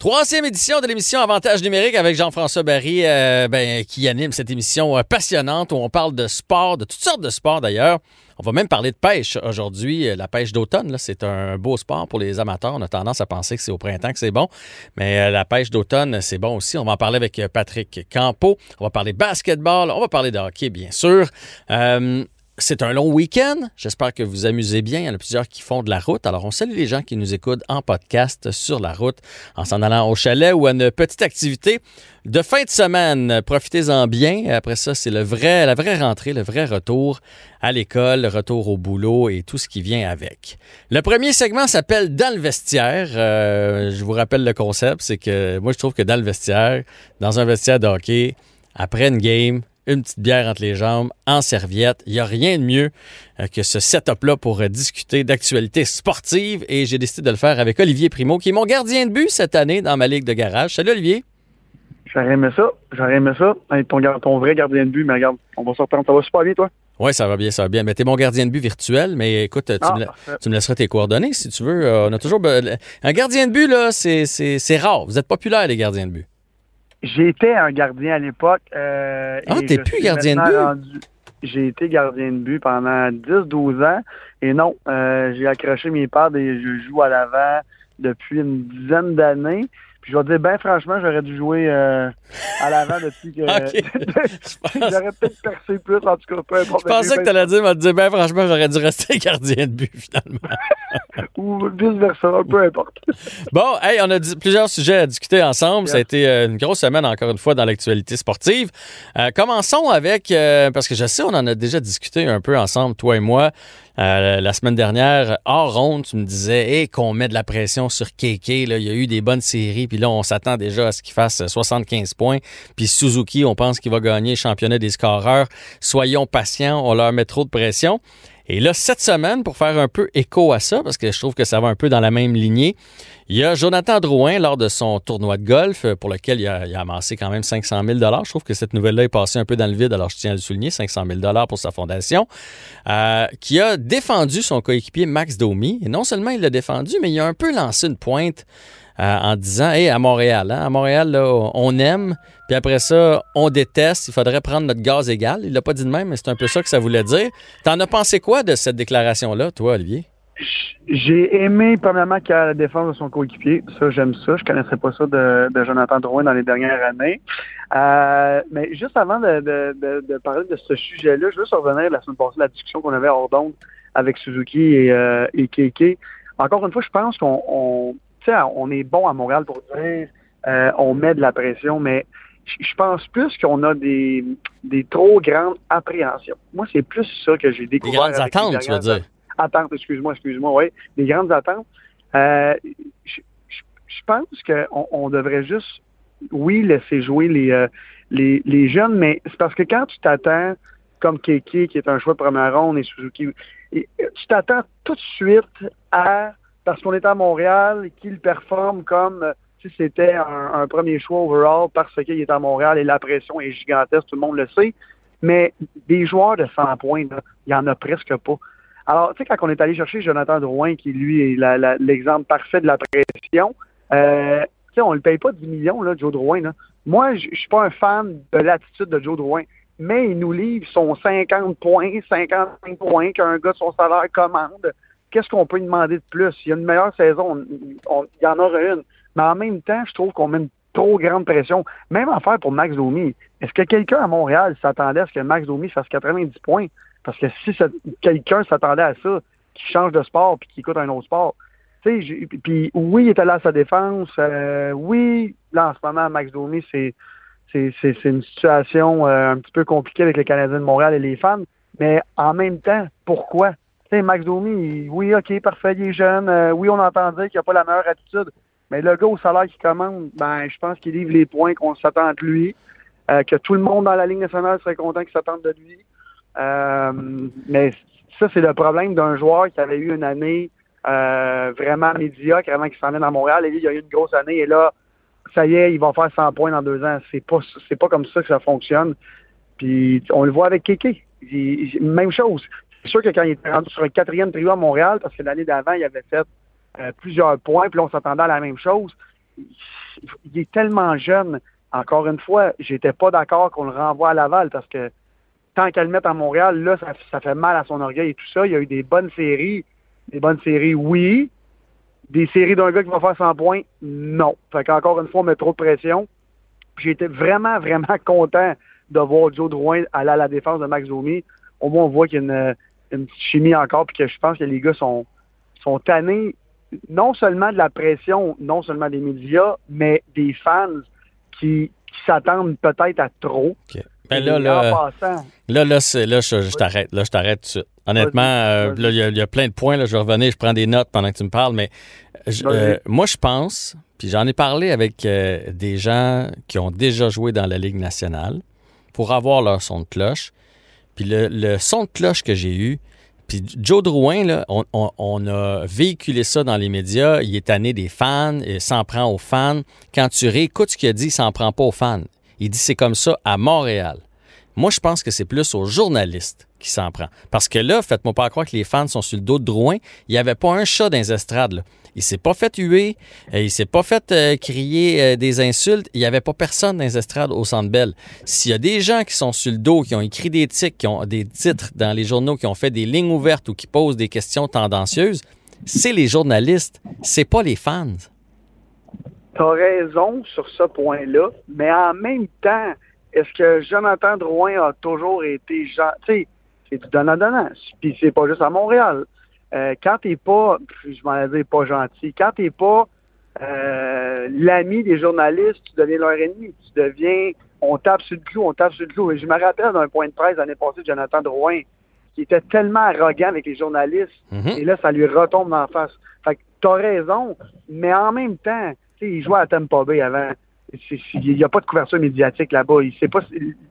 Troisième édition de l'émission Avantage numérique avec Jean-François Barry, euh, ben, qui anime cette émission euh, passionnante où on parle de sport, de toutes sortes de sports d'ailleurs. On va même parler de pêche aujourd'hui. Euh, la pêche d'automne, c'est un beau sport pour les amateurs. On a tendance à penser que c'est au printemps que c'est bon, mais la pêche d'automne, c'est bon aussi. On va en parler avec Patrick Campo. On va parler basketball. On va parler de hockey, bien sûr. C'est un long week-end. J'espère que vous amusez bien. Il y en a plusieurs qui font de la route. Alors, on salue les gens qui nous écoutent en podcast sur la route, en s'en allant au chalet ou à une petite activité de fin de semaine. Profitez-en bien. Après ça, c'est le vrai, la vraie rentrée, le vrai retour à l'école, le retour au boulot et tout ce qui vient avec. Le premier segment s'appelle Dans le vestiaire. Euh, je vous rappelle le concept, c'est que moi, je trouve que dans le vestiaire, dans un vestiaire de hockey, après une game, une petite bière entre les jambes, en serviette. Il n'y a rien de mieux euh, que ce setup-là pour euh, discuter d'actualité sportive et j'ai décidé de le faire avec Olivier Primo, qui est mon gardien de but cette année dans ma ligue de garage. Salut Olivier. J'aurais aimé ça. J'aurais aimé ça. ton, ton, vrai gardien de but, mais regarde, on va sortir. Ça va super bien, toi? Oui, ça va bien, ça va bien. Mais t'es mon gardien de but virtuel, mais écoute, tu, ah, me, tu me, laisseras tes coordonnées si tu veux. Euh, on a toujours. Un gardien de but, là, c'est rare. Vous êtes populaire, les gardiens de but. J'étais un gardien à l'époque. Euh, ah, t'es plus gardien de but? J'ai été gardien de but pendant 10-12 ans. Et non, euh, j'ai accroché mes pads et je joue à l'avant depuis une dizaine d'années. Puis je vais te dire, ben franchement, j'aurais dû jouer euh, à l'avant depuis que. j'aurais peut-être percé plus, en tout cas, peu importe. Je pensais que tu allais dire, dire, ben franchement, j'aurais dû rester gardien de but, finalement. Ou vice-versa, peu importe. bon, hey, on a plusieurs sujets à discuter ensemble. Ça a été euh, une grosse semaine, encore une fois, dans l'actualité sportive. Euh, commençons avec, parce que je sais, on en a déjà discuté un peu ensemble, toi et moi. Euh, la semaine dernière, hors ronde, tu me disais qu'on met de la pression sur KK. Là. Il y a eu des bonnes séries, puis là, on s'attend déjà à ce qu'il fasse 75 points. Puis Suzuki, on pense qu'il va gagner le championnat des scoreurs. Soyons patients, on leur met trop de pression. Et là, cette semaine, pour faire un peu écho à ça, parce que je trouve que ça va un peu dans la même lignée, il y a Jonathan Drouin, lors de son tournoi de golf, euh, pour lequel il a, amassé quand même 500 000 Je trouve que cette nouvelle-là est passée un peu dans le vide, alors je tiens à le souligner, 500 000 pour sa fondation, euh, qui a défendu son coéquipier Max Domi. Et non seulement il l'a défendu, mais il a un peu lancé une pointe en disant Hé, à Montréal, hein, à Montréal, on aime, puis après ça, on déteste, il faudrait prendre notre gaz égal. Il l'a pas dit de même, mais c'est un peu ça que ça voulait dire. T'en as pensé quoi de cette déclaration-là, toi, Olivier? J'ai aimé, premièrement, qu'il a la défense de son coéquipier. Ça, j'aime ça. Je connaissais pas ça de, Jonathan Drouin dans les dernières années. Euh, mais juste avant de, parler de ce sujet-là, je veux juste revenir la semaine passée, la discussion qu'on avait hors d'onde avec Suzuki et, euh, et. Encore une fois, je pense qu'on on est bon à Montréal pour dire euh, on met de la pression, mais je pense plus qu'on a des, des trop grandes appréhensions. Moi, c'est plus ça que j'ai découvert. Des grandes attentes, tu veux dire? Attentes, excuse-moi, excuse-moi, oui. Des grandes attentes. Euh, je, pense qu'on on devrait juste, oui, laisser jouer les, euh, les, les, jeunes, mais c'est parce que quand tu t'attends, comme Keke, qui est un choix de première ronde, et Suzuki, tu t'attends tout de suite à parce qu'on est à Montréal qu'il performe comme si c'était un, premier choix overall parce qu'il est à Montréal et la pression est gigantesque, tout le monde le sait. Mais des joueurs de 100 points, il n'y en a presque pas. Alors, tu sais, quand on est allé chercher Jonathan Drouin, qui lui est l'exemple parfait de la pression, euh, tu sais, on ne le paye pas 10 millions, là, Joe Drouin. Moi, je suis pas un fan de l'attitude de Joe Drouin, mais il nous livre son 50 points, 55 points qu'un gars de son salaire commande qu'est-ce qu'on peut demander de plus? Il y a une meilleure saison, il y en aura une. Mais en même temps, je trouve qu'on met une trop grande pression. Même en faire pour Max Domi. Est-ce que quelqu'un à Montréal s'attendait à ce que Max Domi fasse 90 points? Parce que si quelqu'un s'attendait à ça, qui change de sport puis qui écoute un autre sport, puis oui, il était là à sa défense. Euh, oui, là, en ce moment, Max Domi, c'est c'est une situation euh, un petit peu compliquée avec les Canadiens de Montréal et les fans. Mais en même temps, pourquoi? Max Domi, oui, OK, parfait, il est jeune. Euh, oui, on entend dire qu'il n'a pas la meilleure attitude. Mais le gars au salaire qu'il commande, ben, je pense qu'il livre les points qu'on s'attend de lui. Euh, que tout le monde dans la Ligue nationale serait content qu'il s'attende de lui. Euh, mais ça, c'est le problème d'un joueur qui avait eu une année vraiment médiocre avant qu'il s'en vienne à Montréal. Et il a eu une grosse année. Et là, ça y est, il va faire 100 points dans deux ans. C'est pas, c'est pas comme ça que ça fonctionne. Puis on le voit avec Kéké. Même chose. C'est sûr que quand il était rendu sur un quatrième trio à Montréal, parce que l'année d'avant, il avait fait euh, plusieurs points, puis là, on s'attendait à la même chose. il est tellement jeune. Encore une fois, j'étais pas d'accord qu'on le renvoie à Laval parce que tant qu'à le mettre à Montréal, là, ça, fait mal à son orgueil et tout ça. Il y a eu des bonnes séries. Des bonnes séries, oui. Des séries d'un gars qui va faire 100 points, non. Fait qu'encore une fois, on met trop de pression. Été vraiment, vraiment content de voir Joe Drouin aller à la défense de Max Domi. Au moins, on voit qu'il y a une, une petite chimie encore, puis que je pense que les gars sont, sont tannés non seulement de la pression, non seulement des médias, mais des fans qui, s'attendent peut-être à trop. Ben là, là, là, là, je, t'arrête. Là, je t'arrête tout de suite. Honnêtement, euh, là, il y, a plein de points. Là, je vais revenir, je prends des notes pendant que tu me parles, mais euh, moi, je pense, puis j'en ai parlé avec euh, des gens qui ont déjà joué dans la Ligue nationale pour avoir leur son de cloche. Puis le, son de cloche que j'ai eu, puis Joe Drouin, là, on, a véhiculé ça dans les médias. Il est tanné des fans, il s'en prend aux fans. Quand tu réécoutes ce qu'il a dit, il s'en prend pas aux fans. Il dit c'est comme ça à Montréal. Moi, je pense que c'est plus aux journalistes qui s'en prend. Parce que là, faites-moi pas croire que les fans sont sur le dos de Drouin. Il n'y avait pas un chat dans les estrades. Là. Il s'est pas fait huer, euh, il s'est pas fait euh, crier euh, des insultes. Il n'y avait pas personne dans les estrades au Centre Bell. S'il y a des gens qui sont sur le dos, qui ont écrit des titres, qui ont des titres dans les journaux, qui ont fait des lignes ouvertes ou qui posent des questions tendancieuses, c'est les journalistes, c'est pas les fans. Tu as raison sur ce point-là, mais en même temps, est-ce que Jonathan Drouin a toujours été gentil? Tu sais, c'est du donnant-donnant. Puis c'est pas juste à Montréal. Euh, quand t'es pas, je m'en dire pas gentil, quand t'es pas euh, l'ami des journalistes, tu deviens leur ennemi. Tu deviens, on tape sur le clou, on tape sur le clou. Et je me rappelle d'un point de presse l'année passée de Jonathan Drouin, qui était tellement arrogant avec les journalistes, mm-hmm. et là, ça lui retombe en face. Fait que t'as raison, mais en même temps, tu sais, il jouait à Tampa Bay avant. Il n'y a pas de couverture médiatique là-bas. Il pas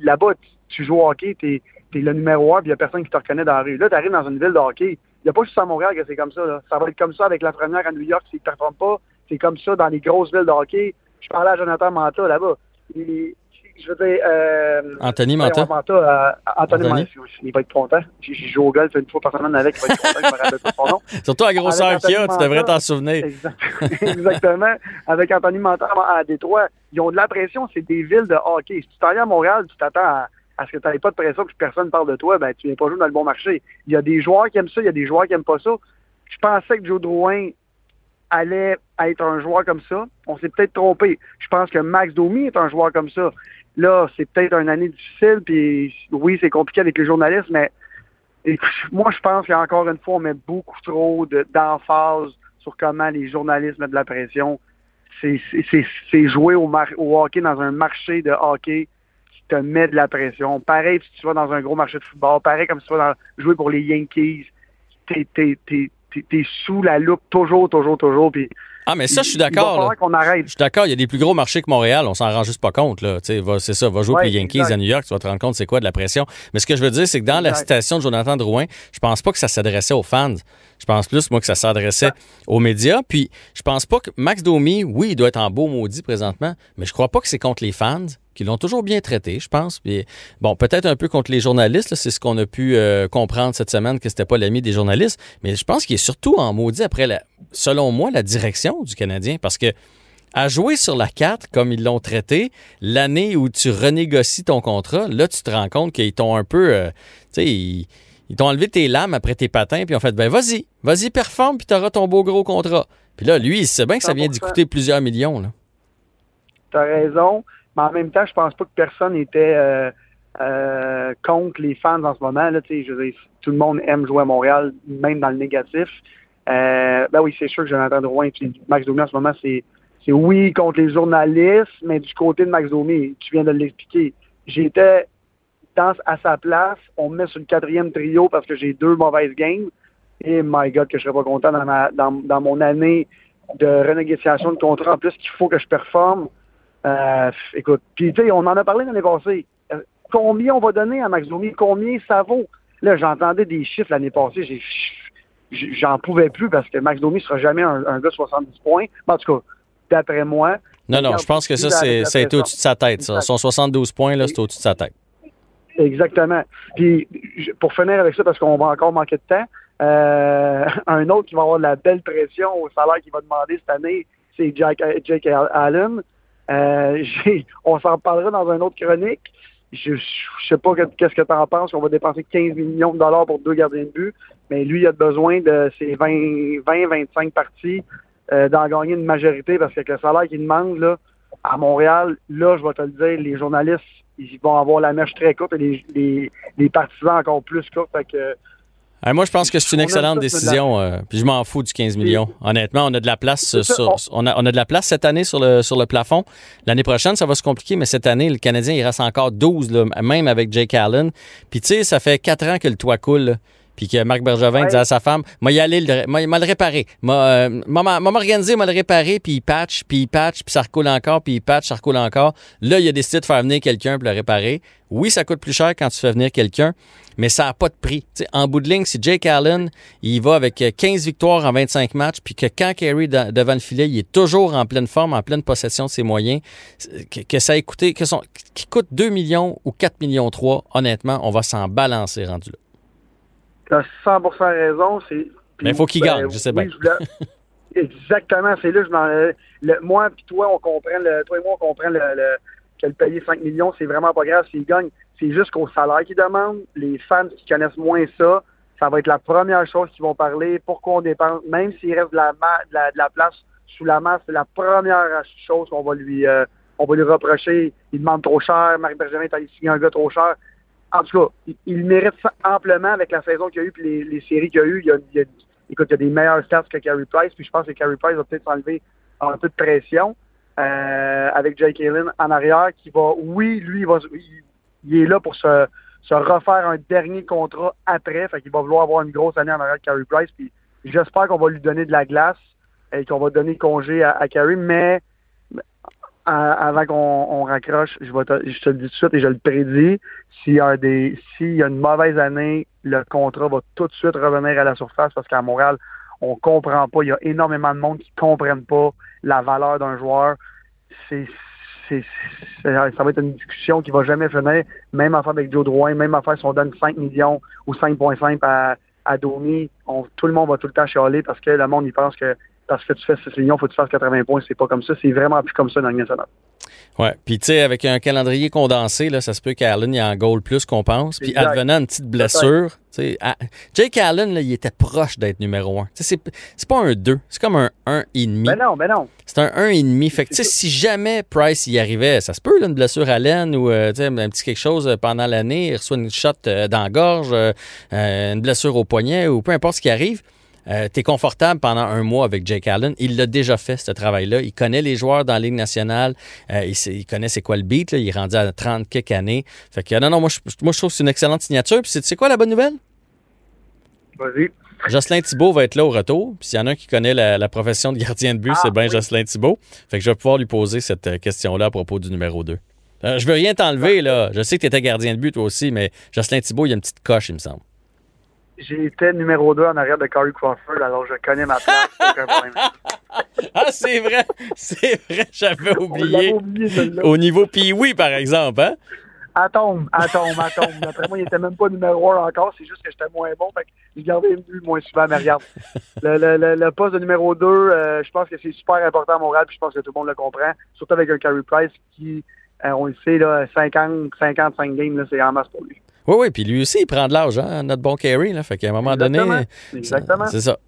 là-bas, tu joues au hockey, t'es es le numéro un, puis il n'y a personne qui te reconnaît dans la rue. Là, tu arrives dans une ville de hockey, il n'y a pas juste à Montréal que c'est comme ça. Là. Ça va être comme ça avec la première à New York s'ils ne performent pas. C'est comme ça dans les grosses villes de hockey. Je parlais à Jonathan Manta là-bas. Je veux dire... Euh, Anthony Manta? Euh, Anthony, Manta, il va être content. J'ai joue au golf une fois par semaine avec, il va être content, je me rappelle pas son nom. Surtout à grosseur qu'il y a, tu devrais t'en souvenir. Exactement. Avec Anthony Manta à Détroit, ils ont de la pression, c'est des villes de hockey. Si tu t'en à Montréal, tu t'attends à parce que tu n'avais pas de pression que personne ne parle de toi, ben tu viens pas jouer dans le bon marché. Il y a des joueurs qui aiment ça, il y a des joueurs qui aiment pas ça. Je pensais que Joe Drouin allait être un joueur comme ça. On s'est peut-être trompé. Je pense que Max Domi est un joueur comme ça. Là, c'est peut-être une année difficile, puis oui, c'est compliqué avec les journalistes, mais moi, je pense qu'encore une fois, on met beaucoup trop d'emphase sur comment les journalistes mettent de la pression. C'est jouer au, au hockey dans un marché de hockey te met de la pression. Pareil si tu vas dans un gros marché de football, pareil comme si tu vas jouer pour les Yankees. T'es, es, sous la loupe toujours, toujours, toujours. Puis ah, mais ça, je suis d'accord. Je suis d'accord. Il y a des plus gros marchés que Montréal. On s'en rend juste pas compte. C'est ça. Va jouer pour les Yankees à New York. Tu vas te rendre compte c'est quoi de la pression. Mais ce que je veux dire, c'est que dans la citation de Jonathan Drouin, je pense pas que ça s'adressait aux fans. Je pense plus, moi, que ça s'adressait aux médias. Puis, je pense pas que Max Domi, oui, il doit être en beau maudit présentement, mais je crois pas que c'est contre les fans qui l'ont toujours bien traité, je pense. Puis, bon, peut-être un peu contre les journalistes, c'est ce qu'on a pu euh, comprendre cette semaine, que c'était pas l'ami des journalistes, mais je pense qu'il est surtout en maudit après, la, selon moi, la direction du Canadien, parce que à jouer sur la carte comme ils l'ont traité, l'année où tu renégocies ton contrat, là, tu te rends compte qu'ils t'ont un peu, euh, tu sais, ils, t'ont enlevé tes lames après tes patins, puis ont fait, ben vas-y, vas-y, performe, puis t'auras ton beau gros contrat. Puis là, lui, il sait bien que ça vient d'y coûter plusieurs millions. Là. T'as raison. Mais en même temps, je pense pas que personne était euh, euh, contre les fans en ce moment. Là, je tout le monde aime jouer à Montréal, même dans le négatif. Euh, ben oui, c'est sûr que Jonathan Drouin et Max Domi en ce moment, c'est c'est oui contre les journalistes, mais du côté de Max Domi, tu viens de l'expliquer. J'étais dans, à sa place, on me met sur le quatrième trio parce que j'ai deux mauvaises games. Et my God, que je serais pas content dans, ma, dans, dans mon année de renégociation de contrat. En plus, qu'il faut que je performe. Euh, écoute, puis tu sais, on en a parlé l'année passée. Euh, combien on va donner à Max Domi? Combien ça vaut? Là, j'entendais des chiffres l'année passée. J'en pouvais plus parce que Max Domi sera jamais un, gars de 70 points. en tout cas, d'après moi. Non, non, je pense que ça, c'est au-dessus de sa tête. Ça. Son 72 points, là, c'est au-dessus de sa tête. Exactement. Puis, pour finir avec ça, parce qu'on va encore manquer de temps, euh, un autre qui va avoir de la belle pression au salaire qu'il va demander cette année, c'est Jake Allen. Euh, on s'en reparlera dans une autre chronique. Je, je sais pas qu'est-ce que tu en penses. On va dépenser 15 millions de dollars pour deux gardiens de but, mais lui, il a besoin de ses 20-25 parties euh, d'en gagner une majorité parce que le salaire qu'il demande là, à Montréal, là, je vais te le dire, les journalistes, ils vont avoir la mèche très courte et les partisans encore plus courtes. Fait que, moi, je pense que c'est une excellente décision. Euh, puis je m'en fous du 15 millions. Honnêtement, on a de la place sur, on, a, on a de la place cette année sur le, sur le plafond. L'année prochaine, ça va se compliquer, mais cette année, le Canadien, il reste encore 12, là, même avec Jake Allen. Puis tu sais, ça fait quatre ans que le toit coule. Puis que Marc Bergevin disait à sa femme, moi, y aller, m'a le réparé. M'a euh, organisé, m'a le réparé, puis il patch, puis il patch, puis ça recoule encore, puis il patch, ça recoule encore. Là, il a décidé de faire venir quelqu'un pour le réparer. Oui, ça coûte plus cher quand tu fais venir quelqu'un, mais ça n'a pas de prix. en bout de ligne, si Jake Allen, il va avec 15 euh, victoires en 25 matchs, puis que quand Kerry devant le filet, il est toujours en pleine forme, en pleine possession de ses moyens, que, ça a coûté, que son, qui coûte 2 millions ou 4 millions 3, honnêtement, on va s'en balancer rendu là. Tu as 100 raison. Mais il faut qu'il gagne, je sais bien. Exactement, c'est là je m'en. moi et toi, on comprend le, toi et moi, on comprend le, que le payer 5 millions, c'est vraiment pas grave s'il gagne. C'est juste qu'au salaire qu'il demande, les fans qui connaissent moins ça, ça va être la première chose qu'ils vont parler. Pourquoi on dépense, même s'il reste de la, de la, place sous la masse, c'est la première chose qu'on va lui euh, on va lui reprocher. Il demande trop cher, Marc Bergevin est allé signer un gars trop cher en tout cas, il, mérite ça amplement avec la saison qu'il y a eu et les, séries qu'il y a eu. Il y a, il y a, écoute, il y a des meilleurs stats que Carey Price, puis je pense que Carey Price va peut-être s'enlever un peu de pression euh, avec Jake Allen en arrière, qui va, oui, lui, il, va, il, est là pour se, se, refaire un dernier contrat après, fait qu'il va vouloir avoir une grosse année en arrière de Carey Price, puis j'espère qu'on va lui donner de la glace et qu'on va donner congé à, à Carey, mais avant qu'on raccroche, je, vais te, je te le dis tout de suite et je le prédis, s'il y a des s'il y a une mauvaise année, le contrat va tout de suite revenir à la surface parce qu'à Montréal, on comprend pas. Il y a énormément de monde qui comprennent pas la valeur d'un joueur. C'est ça va être une discussion qui va jamais finir. Même affaire avec Joe Drouin, même affaire si on donne 5 millions ou 5.5 à, à Domi, tout le monde va tout le temps chialer parce que le monde il pense que parce que tu fais 6 millions, il faut que tu fasses 80 points. C'est pas comme ça. C'est vraiment plus comme ça dans le national. Ouais. Puis, tu sais, avec un calendrier condensé, là, ça se peut qu'Allen, il en goal plus qu'on pense. Puis, advenant une petite blessure, tu sais, Jake Allen, là, il était proche d'être numéro 1. C'est, pas un 2, c'est comme un 1,5. Ben non, ben non. C'est un 1,5. Fait que, tu sais, si jamais Price y arrivait, ça se peut, là, une blessure à laine ou, euh, un petit quelque chose euh, pendant l'année, il reçoit une shot euh, dans la gorge, une blessure au poignet ou peu importe ce qui arrive euh, tu es confortable pendant un mois avec Jake Allen. Il l'a déjà fait, ce travail-là. Il connaît les joueurs dans la Ligue nationale. Euh, il, connaît c'est quoi le beat. Il est rendu à 30 quelques années. Fait que non, non, moi, je, moi, je trouve que c'est une excellente signature. Puis c'est quoi la bonne nouvelle? Vas-y. Jocelyn Thibault va être là au retour. Puis s'il y en a un qui connaît la, profession de gardien de but, c'est ah, bien Jocelyn Thibault. Fait que je vais pouvoir lui poser cette euh, question-là à propos du numéro 2. je veux rien t'enlever, là. Je sais que tu étais gardien de but, toi aussi, mais Jocelyn Thibault, il y a une petite coche, il me semble été numéro 2 en arrière de Corey Crawford, alors je connais ma place. ah, c'est vrai, c'est vrai, j'avais oublié. Au niveau Pee-Wee, par exemple, hein? Atome, atome, atome. D'après moi, il était même pas numéro 1 encore, c'est juste que j'étais moins bon, fait que j'ai gardé une vue moins souvent, mais regarde. Le, le, le, poste de numéro 2, euh, je pense que c'est super important à Montréal, puis je pense que tout le monde le comprend, surtout avec un Carey Price qui, euh, on le sait, là, 50, 55 games, c'est en masse pour lui. Oui, oui, puis lui aussi, il prend de l'âge, hein, notre bon Carey. Là, fait qu'à un moment donné. Exactement. C'est ça.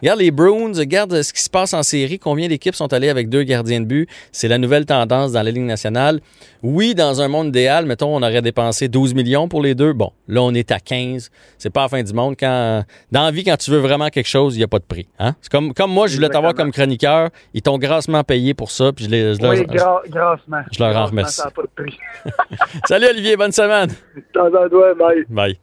Regarde les Bruins, regarde ce qui se passe en série. Combien d'équipes sont allées avec deux gardiens de but? C'est la nouvelle tendance dans la Ligue nationale. Oui, dans un monde idéal, mettons, on aurait dépensé 12 millions pour les deux. Bon, là, on est à 15. C'est pas la fin du monde. Quand, dans la vie, quand tu veux vraiment quelque chose, il n'y a pas de prix. Hein? C'est comme, comme moi, je voulais t'avoir comme chroniqueur. Ils t'ont grassement payé pour ça. Puis je, les, je oui, leur, grassement. Je leur en remercie. Salut Olivier, bonne semaine. Bye. Bye.